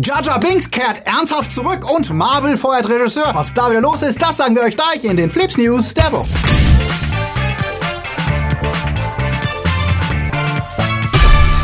Jar Binks kehrt ernsthaft zurück und Marvel feuert Regisseur. Was da wieder los ist, das sagen wir euch gleich in den Flips News der Woche.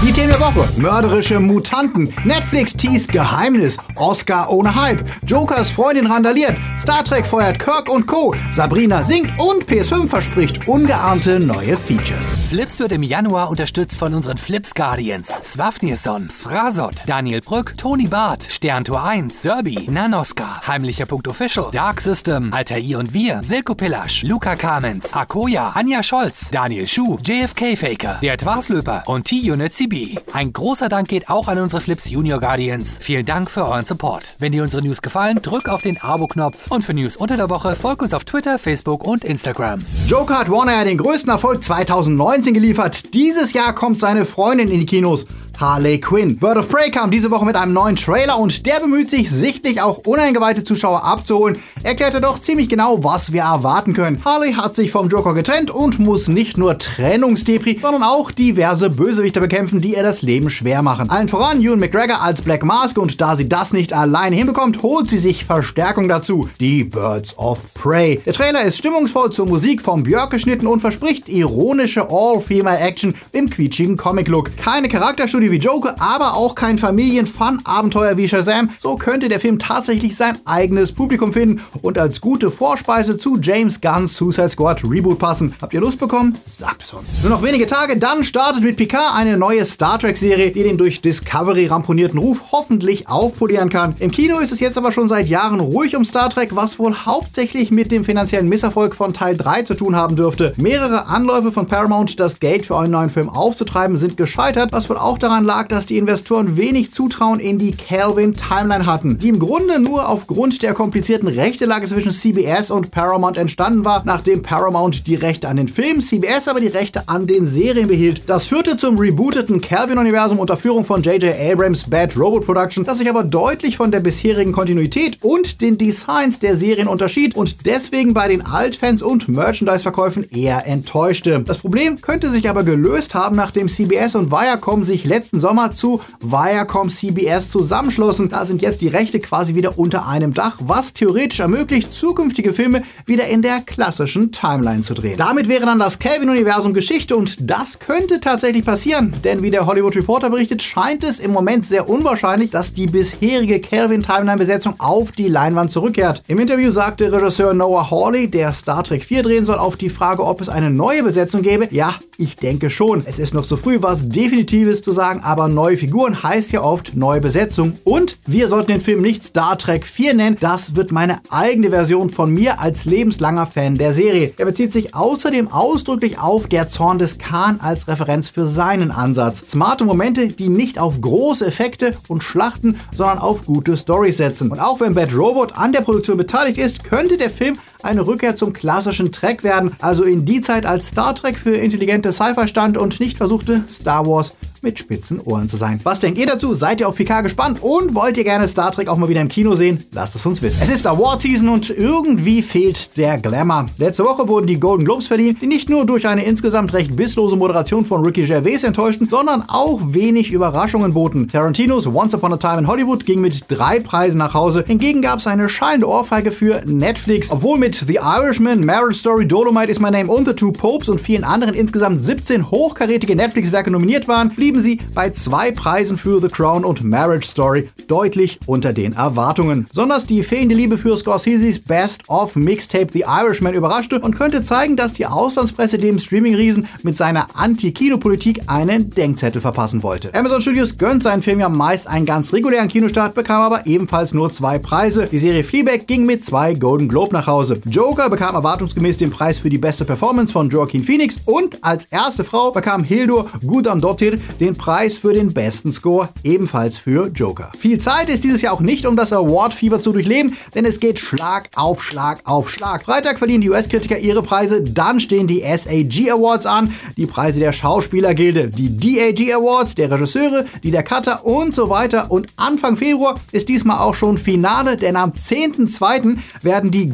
Die Themen der Woche. Mörderische Mutanten. Netflix teast Geheimnis. Oscar ohne Hype. Jokers Freundin randaliert. Star Trek feuert Kirk und Co. Sabrina singt und PS5 verspricht ungeahnte neue Features. Flips wird im Januar unterstützt von unseren Flips Guardians. Swafnirson, Sfrasot, Daniel Brück, Toni Barth, Sterntor 1, Serbi, Nanoska, Heimlicher Punkt Official, Dark System, Alter I und Wir, Silko Pillasch, Luca Kamens, Akoya, Anja Scholz, Daniel Schuh, JFK Faker, der Twarslöper und T-Unit CB. Ein großer Dank geht auch an unsere Flips Junior Guardians. Vielen Dank für euren Support. Wenn dir unsere News gefallen, drück auf den Abo-Knopf und für News unter der Woche folg uns auf Twitter, Facebook und Instagram. Joker hat Warner den größten Erfolg 2019 geliefert. Dieses Jahr kommt seine Freundin in die Kinos. Harley Quinn. Bird of Prey kam diese Woche mit einem neuen Trailer und der bemüht sich sichtlich auch uneingeweihte Zuschauer abzuholen, erklärte doch ziemlich genau, was wir erwarten können. Harley hat sich vom Joker getrennt und muss nicht nur Trennungsdepri, sondern auch diverse Bösewichter bekämpfen, die ihr das Leben schwer machen. Allen voran Ewan McGregor als Black Mask und da sie das nicht alleine hinbekommt, holt sie sich Verstärkung dazu. Die Birds of Prey. Der Trailer ist stimmungsvoll zur Musik vom Björk geschnitten und verspricht ironische All-Female-Action im quietschigen Comic-Look. Keine Charakterstudie wie Joker, aber auch kein Familien-Fun-Abenteuer wie Shazam. So könnte der Film tatsächlich sein eigenes Publikum finden und als gute Vorspeise zu James Gunn's Suicide Squad Reboot passen. Habt ihr Lust bekommen? Sagt es uns. Nur noch wenige Tage, dann startet mit Picard eine neue Star Trek-Serie, die den durch Discovery ramponierten Ruf hoffentlich aufpolieren kann. Im Kino ist es jetzt aber schon seit Jahren ruhig um Star Trek, was wohl hauptsächlich mit dem finanziellen Misserfolg von Teil 3 zu tun haben dürfte. Mehrere Anläufe von Paramount, das Geld für einen neuen Film aufzutreiben, sind gescheitert, was wohl auch daran lag, dass die Investoren wenig Zutrauen in die Calvin-Timeline hatten, die im Grunde nur aufgrund der komplizierten Rechtelage zwischen CBS und Paramount entstanden war, nachdem Paramount die Rechte an den Filmen, CBS aber die Rechte an den Serien behielt. Das führte zum rebooteten Calvin-Universum unter Führung von J.J. Abrams Bad Robot Production, das sich aber deutlich von der bisherigen Kontinuität und den Designs der Serien unterschied und deswegen bei den Altfans und Merchandise-Verkäufen eher enttäuschte. Das Problem könnte sich aber gelöst haben, nachdem CBS und Viacom sich letzten Sommer zu Viacom CBS zusammenschlossen. Da sind jetzt die Rechte quasi wieder unter einem Dach, was theoretisch ermöglicht, zukünftige Filme wieder in der klassischen Timeline zu drehen. Damit wäre dann das Calvin-Universum Geschichte und das könnte tatsächlich passieren, denn wie der Hollywood Reporter berichtet, scheint es im Moment sehr unwahrscheinlich, dass die bisherige Calvin-Timeline-Besetzung auf die Leinwand zurückkehrt. Im Interview sagte Regisseur Noah Hawley, der Star Trek 4 drehen soll, auf die Frage, ob es eine neue Besetzung gäbe, ja, ich denke schon. Es ist noch zu früh, was Definitives zu sagen, aber neue Figuren heißt ja oft neue Besetzung. Und wir sollten den Film nicht Star Trek 4 nennen. Das wird meine eigene Version von mir als lebenslanger Fan der Serie. Er bezieht sich außerdem ausdrücklich auf der Zorn des Khan als Referenz für seinen Ansatz. Smarte Momente, die nicht auf große Effekte und Schlachten, sondern auf gute Storys setzen. Und auch wenn Bad Robot an der Produktion beteiligt ist, könnte der Film eine Rückkehr zum klassischen Trek werden, also in die Zeit, als Star Trek für intelligente Sci-Fi stand und nicht versuchte, Star Wars mit spitzen Ohren zu sein. Was denkt ihr dazu? Seid ihr auf PK gespannt und wollt ihr gerne Star Trek auch mal wieder im Kino sehen? Lasst es uns wissen. Es ist Award Season und irgendwie fehlt der Glamour. Letzte Woche wurden die Golden Globes verliehen, die nicht nur durch eine insgesamt recht bisslose Moderation von Ricky Gervais enttäuschten, sondern auch wenig Überraschungen boten. Tarantinos Once Upon a Time in Hollywood ging mit drei Preisen nach Hause. Hingegen gab es eine schallende Ohrfeige für Netflix. Obwohl mit The Irishman, Marriage Story, Dolomite is My Name und The Two Popes und vielen anderen insgesamt 17 hochkarätige Netflix-Werke nominiert waren, blieben sie bei zwei Preisen für The Crown und Marriage Story deutlich unter den Erwartungen. Besonders die fehlende Liebe für Scorseses Best of Mixtape The Irishman überraschte und könnte zeigen, dass die Auslandspresse dem Streaming-Riesen mit seiner Anti-Kino-Politik einen Denkzettel verpassen wollte. Amazon Studios gönnt seinen Film ja meist einen ganz regulären Kinostart, bekam aber ebenfalls nur zwei Preise. Die Serie Fleabag ging mit zwei Golden Globe nach Hause. Joker bekam erwartungsgemäß den Preis für die beste Performance von Joaquin Phoenix und als erste Frau bekam Hildur Gudandottir den Preis für den besten Score, ebenfalls für Joker. Viel Zeit ist dieses Jahr auch nicht, um das Award-Fieber zu durchleben, denn es geht Schlag auf Schlag auf Schlag. Freitag verlieren die US-Kritiker ihre Preise, dann stehen die SAG Awards an, die Preise der Schauspielergilde, die DAG Awards, der Regisseure, die der Cutter und so weiter. Und Anfang Februar ist diesmal auch schon Finale, denn am 10.2. werden die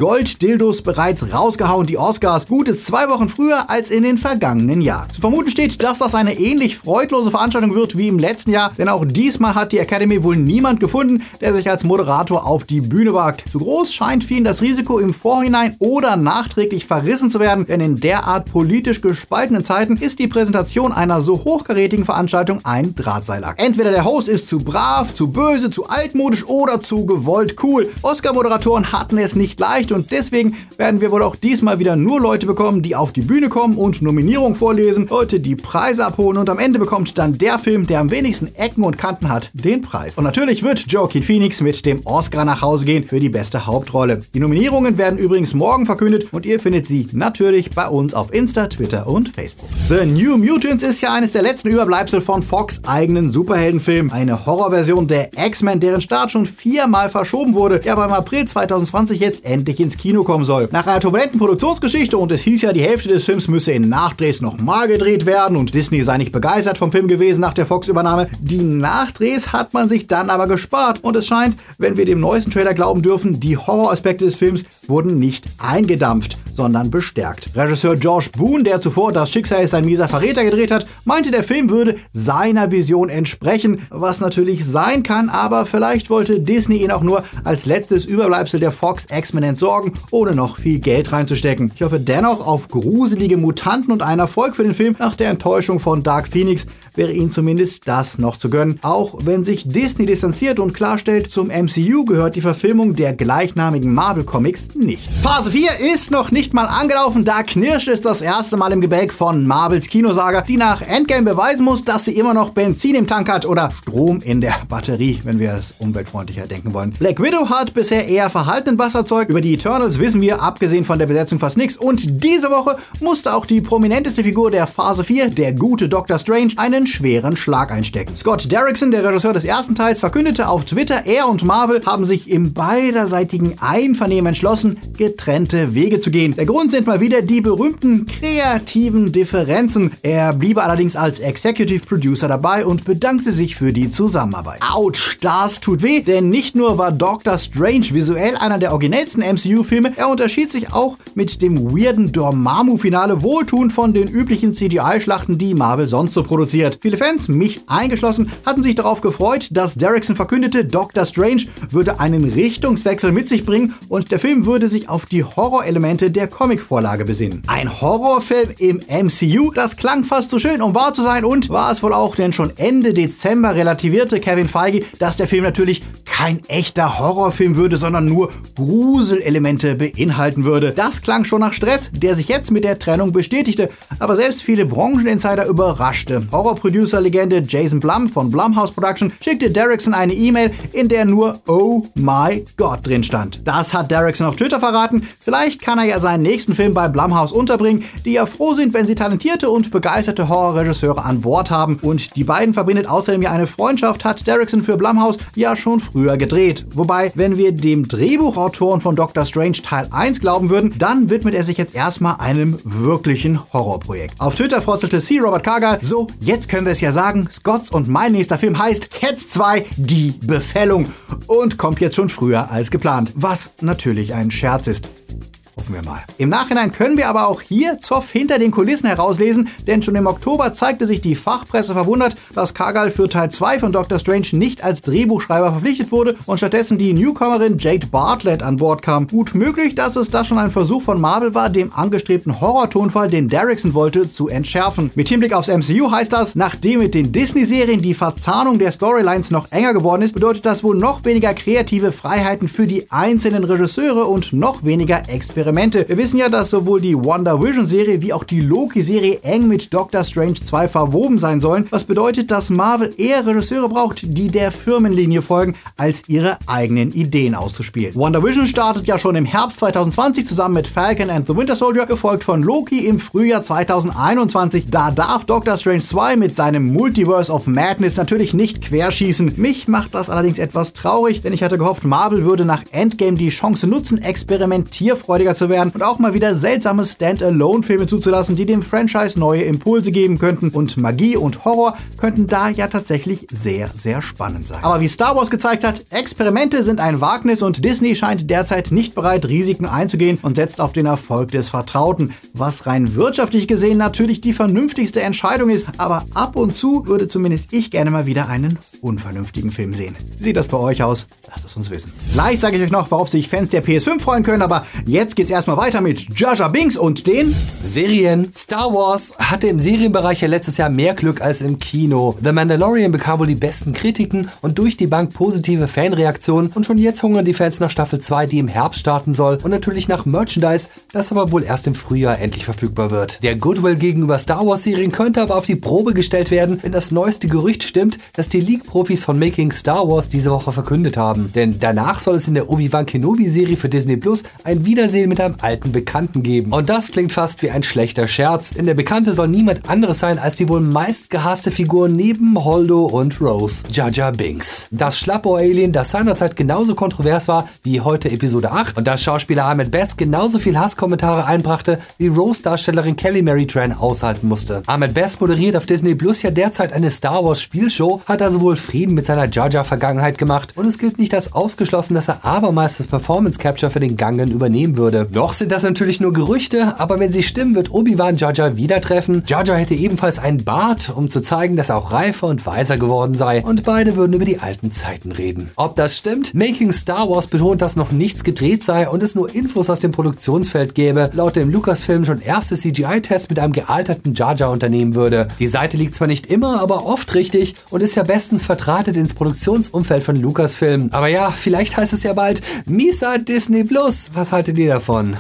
Gold-Dildos bereits rausgehauen, die Oscars, gute zwei Wochen früher als in den vergangenen Jahren. Zu vermuten steht, dass das eine ähnlich freudlose Veranstaltung wird wie im letzten Jahr, denn auch diesmal hat die Academy wohl niemand gefunden, der sich als Moderator auf die Bühne wagt. Zu groß scheint vielen das Risiko im Vorhinein oder nachträglich verrissen zu werden, denn in derart politisch gespaltenen Zeiten ist die Präsentation einer so hochkarätigen Veranstaltung ein Drahtseilakt. Entweder der Host ist zu brav, zu böse, zu altmodisch oder zu gewollt cool. Oscar-Moderatoren hatten es nicht leicht und deswegen werden wir wohl auch diesmal wieder nur Leute bekommen, die auf die Bühne kommen und Nominierungen vorlesen, Leute, die Preise abholen und am Ende bekommt dann der Film, der am wenigsten Ecken und Kanten hat, den Preis. Und natürlich wird Joaquin Phoenix mit dem Oscar nach Hause gehen für die beste Hauptrolle. Die Nominierungen werden übrigens morgen verkündet und ihr findet sie natürlich bei uns auf Insta, Twitter und Facebook. The New Mutants ist ja eines der letzten Überbleibsel von Fox eigenen Superheldenfilm. Eine Horrorversion der X-Men, deren Start schon viermal verschoben wurde, der aber im April 2020 jetzt endlich ins Kino kommen soll. Nach einer turbulenten Produktionsgeschichte und es hieß ja, die Hälfte des Films müsse in Nachdrehs nochmal gedreht werden und Disney sei nicht begeistert vom Film gewesen nach der Fox-Übernahme. Die Nachdrehs hat man sich dann aber gespart und es scheint, wenn wir dem neuesten Trailer glauben dürfen, die Horroraspekte des Films wurden nicht eingedampft, sondern bestärkt. Regisseur George Boone, der zuvor Das Schicksal ist ein mieser Verräter gedreht hat, meinte, der Film würde seiner Vision entsprechen, was natürlich sein kann, aber vielleicht wollte Disney ihn auch nur als letztes Überbleibsel der Fox X-Men entsorgen, ohne noch viel Geld reinzustecken. Ich hoffe dennoch auf gruselige Mutanten und einen Erfolg für den Film nach der Enttäuschung von Dark Phoenix wäre ihnen zumindest das noch zu gönnen. Auch wenn sich Disney distanziert und klarstellt, zum MCU gehört die Verfilmung der gleichnamigen Marvel Comics nicht. Phase 4 ist noch nicht mal angelaufen, da knirscht es das erste Mal im Gebälk von Marvels Kinosaga, die nach Endgame beweisen muss, dass sie immer noch Benzin im Tank hat oder Strom in der Batterie, wenn wir es umweltfreundlicher denken wollen. Black Widow hat bisher eher verhaltenen Wasserzeug. Über die Eternals wissen wir, abgesehen von der Besetzung, fast nichts. Und diese Woche musste auch die prominenteste Figur der Phase 4, der gute Doctor Strange, einen schweren Schlag einstecken. Scott Derrickson, der Regisseur des ersten Teils, verkündete auf Twitter, er und Marvel haben sich im beiderseitigen Einvernehmen entschlossen, getrennte Wege zu gehen. Der Grund sind mal wieder die berühmten kreativen Differenzen. Er bliebe allerdings als Executive Producer dabei und bedankte sich für die Zusammenarbeit. Autsch, das tut weh, denn nicht nur war Doctor Strange visuell einer der originellsten MCU-Filme, er unterschied sich auch mit dem weirden Dormammu-Finale wohltuend von den üblichen CGI-Schlachten, die Marvel sonst so produziert. Viele Fans, mich eingeschlossen, hatten sich darauf gefreut, dass Derrickson verkündete, Doctor Strange würde einen Richtungswechsel mit sich bringen und der Film würde sich auf die Horrorelemente der Comicvorlage besinnen. Ein Horrorfilm im MCU, das klang fast so schön, um wahr zu sein und war es wohl auch, denn schon Ende Dezember relativierte Kevin Feige, dass der Film natürlich kein echter Horrorfilm würde, sondern nur Gruselelemente beinhalten würde. Das klang schon nach Stress, der sich jetzt mit der Trennung bestätigte, aber selbst viele Brancheninsider überraschte. Horrorproducer-Legende Jason Blum von Blumhouse Production schickte Derrickson eine E-Mail, in der nur Oh my God drin stand. Das hat Derrickson auf Twitter verraten. Vielleicht kann er ja seinen nächsten Film bei Blumhouse unterbringen, die ja froh sind, wenn sie talentierte und begeisterte Horrorregisseure an Bord haben. Und die beiden verbindet außerdem ja eine Freundschaft, hat Derrickson für Blumhouse ja schon früher gedreht. Wobei, wenn wir dem Drehbuchautoren von Doctor Strange Teil 1 glauben würden, dann widmet er sich jetzt erstmal einem wirklichen Horrorprojekt. Auf Twitter frotzelte C. Robert Cargill, so, jetzt können wir es ja sagen, Scotts und mein nächster Film heißt Cats 2, die Befällung und kommt jetzt schon früher als geplant, was natürlich ein Scherz ist. Hoffen wir mal. Im Nachhinein können wir aber auch hier Zoff hinter den Kulissen herauslesen, denn schon im Oktober zeigte sich die Fachpresse verwundert, dass Kargal für Teil 2 von Doctor Strange nicht als Drehbuchschreiber verpflichtet wurde und stattdessen die Newcomerin Jade Bartlett an Bord kam. Gut möglich, dass es das schon ein Versuch von Marvel war, dem angestrebten Horror-Tonfall, den Derrickson wollte, zu entschärfen. Mit Hinblick aufs MCU heißt das, nachdem mit den Disney-Serien die Verzahnung der Storylines noch enger geworden ist, bedeutet das wohl noch weniger kreative Freiheiten für die einzelnen Regisseure und noch weniger Experimente Experimente. Wir wissen ja, dass sowohl die WandaVision-Serie wie auch die Loki-Serie eng mit Doctor Strange 2 verwoben sein sollen, was bedeutet, dass Marvel eher Regisseure braucht, die der Firmenlinie folgen, als ihre eigenen Ideen auszuspielen. WandaVision startet ja schon im Herbst 2020 zusammen mit Falcon and the Winter Soldier, gefolgt von Loki im Frühjahr 2021. Da darf Doctor Strange 2 mit seinem Multiverse of Madness natürlich nicht querschießen. Mich macht das allerdings etwas traurig, denn ich hatte gehofft, Marvel würde nach Endgame die Chance nutzen, experimentierfreudiger zu zu werden und auch mal wieder seltsame Standalone-Filme zuzulassen, die dem Franchise neue Impulse geben könnten. Und Magie und Horror könnten da ja tatsächlich sehr, sehr spannend sein. Aber wie Star Wars gezeigt hat, Experimente sind ein Wagnis und Disney scheint derzeit nicht bereit, Risiken einzugehen und setzt auf den Erfolg des Vertrauten, was rein wirtschaftlich gesehen natürlich die vernünftigste Entscheidung ist. Aber ab und zu würde zumindest ich gerne mal wieder einen unvernünftigen Film sehen. Sieht das bei euch aus? Lasst es uns wissen. Gleich sage ich euch noch, worauf sich Fans der PS5 freuen können, aber jetzt geht's erstmal weiter mit Jaja Binks und den Serien. Star Wars hatte im Serienbereich ja letztes Jahr mehr Glück als im Kino. The Mandalorian bekam wohl die besten Kritiken und durch die Bank positive Fanreaktionen und schon jetzt hungern die Fans nach Staffel 2, die im Herbst starten soll und natürlich nach Merchandise, das aber wohl erst im Frühjahr endlich verfügbar wird. Der Goodwill gegenüber Star Wars Serien könnte aber auf die Probe gestellt werden, wenn das neueste Gerücht stimmt, dass die League-Profis von Making Star Wars diese Woche verkündet haben. Denn danach soll es in der Obi-Wan Kenobi-Serie für Disney Plus ein Wiedersehen mit einem alten Bekannten geben. Und das klingt fast wie ein schlechter Scherz, denn der Bekannte soll niemand anderes sein als die wohl meistgehasste Figur neben Holdo und Rose, Jaja Binks. Das Schlappohr-Alien, das seinerzeit genauso kontrovers war wie heute Episode 8 und das Schauspieler Ahmed Best genauso viel Hasskommentare einbrachte, wie Rose-Darstellerin Kelly Mary Tran aushalten musste. Ahmed Best moderiert auf Disney Plus ja derzeit eine Star Wars Spielshow, hat also wohl Frieden mit seiner Jaja-Vergangenheit gemacht und es gilt nicht als ausgeschlossen, dass er abermals das Performance Capture für den Gangen übernehmen würde. Noch sind das natürlich nur Gerüchte, aber wenn sie stimmen, wird Obi-Wan Jaja wieder treffen. Jaja hätte ebenfalls einen Bart, um zu zeigen, dass er auch reifer und weiser geworden sei und beide würden über die alten Zeiten reden. Ob das stimmt? Making Star Wars betont, dass noch nichts gedreht sei und es nur Infos aus dem Produktionsfeld gäbe, laut dem Lucasfilm schon erste CGI-Test mit einem gealterten Jaja unternehmen würde. Die Seite liegt zwar nicht immer, aber oft richtig und ist ja bestens vertratet ins Produktionsumfeld von Lucasfilm. Aber ja, vielleicht heißt es ja bald Misa Disney Plus. Was haltet ihr davon?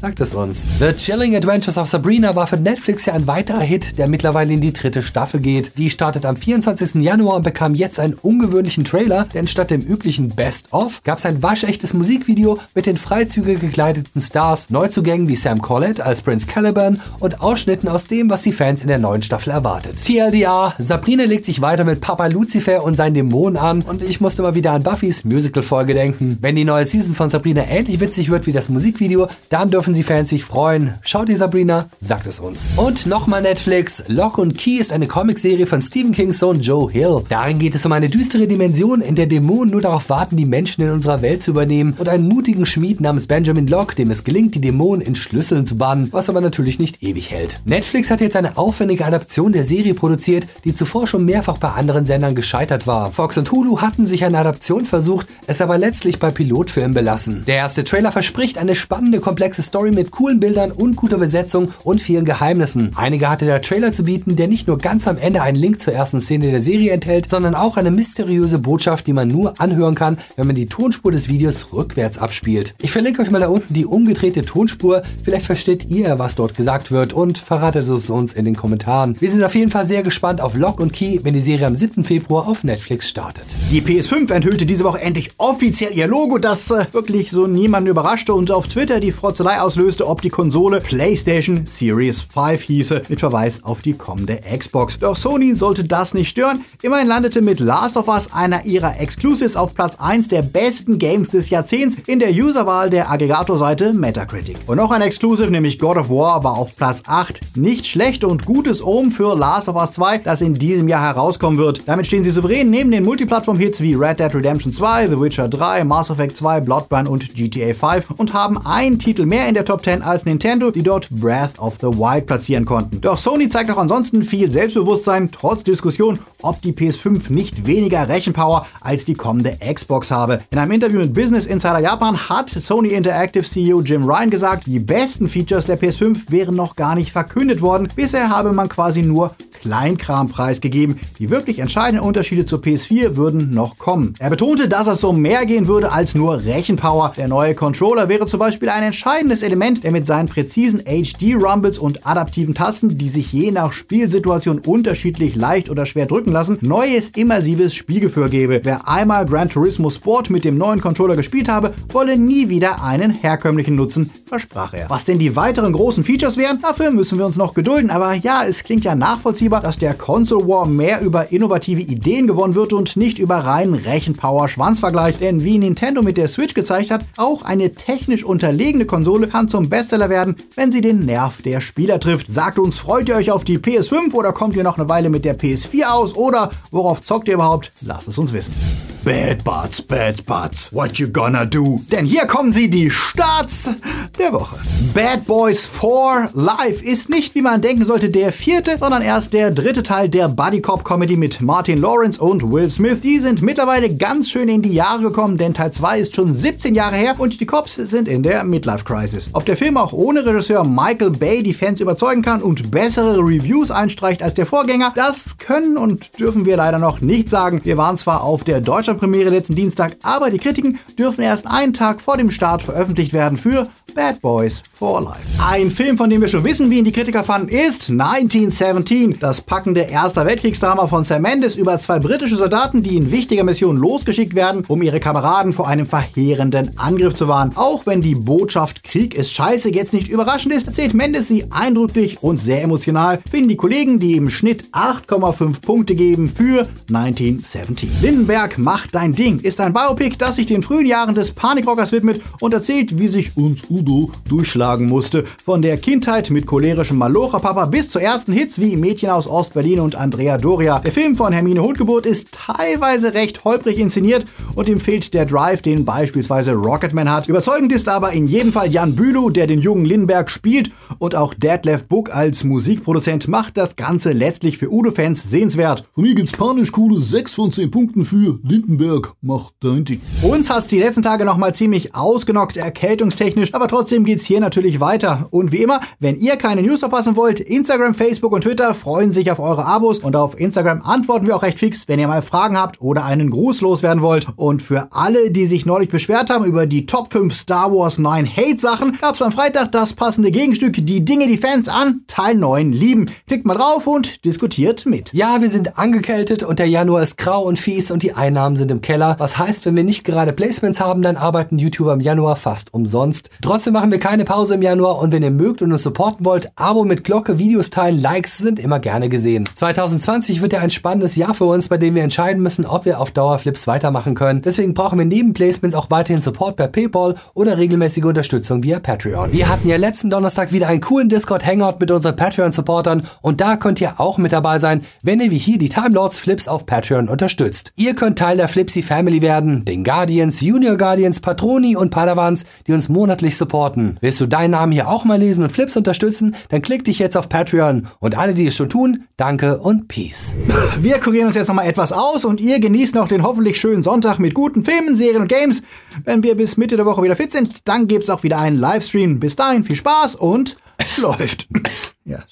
Sagt es uns. The Chilling Adventures of Sabrina war für Netflix ja ein weiterer Hit, der mittlerweile in die dritte Staffel geht. Die startet am 24. Januar und bekam jetzt einen ungewöhnlichen Trailer, denn statt dem üblichen Best-of gab es ein waschechtes Musikvideo mit den freizügig gekleideten Stars, Neuzugängen wie Sam Collett als Prince Caliban und Ausschnitten aus dem, was die Fans in der neuen Staffel erwartet. TLDR, Sabrina legt sich weiter mit Papa Lucifer und seinen Dämonen an und ich musste mal wieder an Buffys Musical-Folge denken. Wenn die neue Season von Sabrina ähnlich witzig wird wie das Musikvideo, dann dürfen sie Fans sich freuen. Schaut ihr Sabrina? Sagt es uns. Und nochmal Netflix. Lock und Key ist eine Comicserie von Stephen Kings Sohn Joe Hill. Darin geht es um eine düstere Dimension, in der Dämonen nur darauf warten, die Menschen in unserer Welt zu übernehmen und einen mutigen Schmied namens Benjamin Locke, dem es gelingt, die Dämonen in Schlüsseln zu bannen, was aber natürlich nicht ewig hält. Netflix hat jetzt eine aufwendige Adaption der Serie produziert, die zuvor schon mehrfach bei anderen Sendern gescheitert war. Fox und Hulu hatten sich eine Adaption versucht, es aber letztlich bei Pilotfilmen belassen. Der erste Trailer verspricht eine spannende, komplexe Story mit coolen Bildern und guter Besetzung und vielen Geheimnissen. Einige hatte der Trailer zu bieten, der nicht nur ganz am Ende einen Link zur ersten Szene der Serie enthält, sondern auch eine mysteriöse Botschaft, die man nur anhören kann, wenn man die Tonspur des Videos rückwärts abspielt. Ich verlinke euch mal da unten die umgedrehte Tonspur. Vielleicht versteht ihr, was dort gesagt wird und verratet es uns in den Kommentaren. Wir sind auf jeden Fall sehr gespannt auf Lock und Key, wenn die Serie am 7. Februar auf Netflix startet. Die PS5 enthüllte diese Woche endlich offiziell ihr Logo, das äh, wirklich so niemanden überraschte und auf Twitter die Frotzelei auslöste, ob die Konsole PlayStation Series 5 hieße, mit Verweis auf die kommende Xbox. Doch Sony sollte das nicht stören. Immerhin landete mit Last of Us einer ihrer Exclusives auf Platz 1 der besten Games des Jahrzehnts in der Userwahl der Aggregatorseite Metacritic. Und noch ein Exclusive, nämlich God of War, war auf Platz 8. Nicht schlecht und gutes Ohm für Last of Us 2, das in diesem Jahr herauskommen wird. Damit stehen sie souverän neben den Multiplattform-Hits wie Red Dead Redemption 2, The Witcher 3, Mass Effect 2, Bloodborne und GTA 5 und haben einen Titel mehr in der Top 10 als Nintendo, die dort Breath of the Wild platzieren konnten. Doch Sony zeigt auch ansonsten viel Selbstbewusstsein, trotz Diskussion, ob die PS5 nicht weniger Rechenpower als die kommende Xbox habe. In einem Interview mit Business Insider Japan hat Sony Interactive CEO Jim Ryan gesagt, die besten Features der PS5 wären noch gar nicht verkündet worden. Bisher habe man quasi nur Kleinkram preisgegeben. Die wirklich entscheidenden Unterschiede zur PS4 würden noch kommen. Er betonte, dass es um mehr gehen würde als nur Rechenpower. Der neue Controller wäre zum Beispiel ein entscheidendes Element, der mit seinen präzisen HD-Rumbles und adaptiven Tasten, die sich je nach Spielsituation unterschiedlich leicht oder schwer drücken wirken lassen, neues immersives Spielgefühl gebe. Wer einmal Gran Turismo Sport mit dem neuen Controller gespielt habe, wolle nie wieder einen herkömmlichen nutzen, versprach er. Was denn die weiteren großen Features wären, dafür müssen wir uns noch gedulden, aber ja, es klingt ja nachvollziehbar, dass der Console War mehr über innovative Ideen gewonnen wird und nicht über reinen Rechenpower-Schwanzvergleich, denn wie Nintendo mit der Switch gezeigt hat, auch eine technisch unterlegene Konsole kann zum Bestseller werden, wenn sie den Nerv der Spieler trifft. Sagt uns, freut ihr euch auf die PS5 oder kommt ihr noch eine Weile mit der PS4 aus oder worauf zockt ihr überhaupt? Lasst es uns wissen. Bad Butts, Bad Butts, what you gonna do? Denn hier kommen sie, die Starts der Woche. Bad Boys 4 Live ist nicht, wie man denken sollte, der vierte, sondern erst der dritte Teil der Buddy Cop Comedy mit Martin Lawrence und Will Smith. Die sind mittlerweile ganz schön in die Jahre gekommen, denn Teil 2 ist schon 17 Jahre her und die Cops sind in der Midlife Crisis. Ob der Film auch ohne Regisseur Michael Bay die Fans überzeugen kann und bessere Reviews einstreicht als der Vorgänger, das können und dürfen wir leider noch nicht sagen. Wir waren zwar auf der deutschen Premiere letzten Dienstag, aber die Kritiken dürfen erst einen Tag vor dem Start veröffentlicht werden für Bad Boys for Life. Ein Film, von dem wir schon wissen, wie ihn die Kritiker fanden, ist 1917, das packende Erster Weltkriegsdrama von Sam Mendes über zwei britische Soldaten, die in wichtiger Mission losgeschickt werden, um ihre Kameraden vor einem verheerenden Angriff zu warnen. Auch wenn die Botschaft Krieg ist scheiße jetzt nicht überraschend ist, erzählt Mendes sie eindrücklich und sehr emotional, finden die Kollegen, die im Schnitt 8,5 Punkte geben für 1917. Lindenberg macht dein Ding ist ein Biopic, das sich den frühen Jahren des Panikrockers widmet und erzählt, wie sich uns Udo durchschlagen musste. Von der Kindheit mit cholerischem Malocher-Papa bis zu ersten Hits wie Mädchen aus Ostberlin und Andrea Doria. Der Film von Hermine Hundgeburt ist teilweise recht holprig inszeniert und ihm fehlt der Drive, den beispielsweise Rocketman hat. Überzeugend ist aber in jedem Fall Jan Bülow, der den jungen Lindenberg spielt und auch Detlef Book als Musikproduzent macht das Ganze letztlich für Udo-Fans sehenswert. Von mir gibt's panisch coole 6 von 10 Punkten für Lindenberg. Macht dein Ding. Uns hat's die letzten Tage nochmal ziemlich ausgenockt, erkältungstechnisch, aber trotzdem geht's hier natürlich weiter. Und wie immer, wenn ihr keine News verpassen wollt, Instagram, Facebook und Twitter freuen sich auf eure Abos und auf Instagram antworten wir auch recht fix, wenn ihr mal Fragen habt oder einen Gruß loswerden wollt. Und für alle, die sich neulich beschwert haben über die Top 5 Star Wars 9 Hate-Sachen, gab's am Freitag das passende Gegenstück, die Dinge, die Fans an Teil 9 lieben. Klickt mal drauf und diskutiert mit. Ja, wir sind angekältet und der Januar ist grau und fies und die Einnahmen sind im Keller. Was heißt, wenn wir nicht gerade Placements haben, dann arbeiten YouTuber im Januar fast umsonst. Trotzdem machen wir keine Pause im Januar und wenn ihr mögt und uns supporten wollt, Abo mit Glocke, Videos teilen, Likes sind immer gerne gesehen. 2020 wird ja ein spannendes Jahr für uns, bei dem wir entscheiden müssen, ob wir auf Dauerflips weitermachen können. Deswegen brauchen wir neben Placements auch weiterhin Support per PayPal oder regelmäßige Unterstützung via Patreon. Wir hatten ja letzten Donnerstag wieder einen coolen Discord-Hangout mit unseren Patreon-Supportern und da könnt ihr auch mit dabei sein, wenn ihr wie hier die Time Lords Flips auf Patreon unterstützt. Ihr könnt Teil der Flipsy Family werden, den Guardians, Junior Guardians, Patroni und Padawans, die uns monatlich supporten. Willst du deinen Namen hier auch mal lesen und Flips unterstützen? Dann klick dich jetzt auf Patreon. Und alle, die es schon tun, danke und Peace. Wir kurieren uns jetzt nochmal etwas aus und ihr genießt noch den hoffentlich schönen Sonntag mit guten Filmen, Serien und Games. Wenn wir bis Mitte der Woche wieder fit sind, dann gibt's auch wieder einen Livestream. Bis dahin viel Spaß und läuft. ja.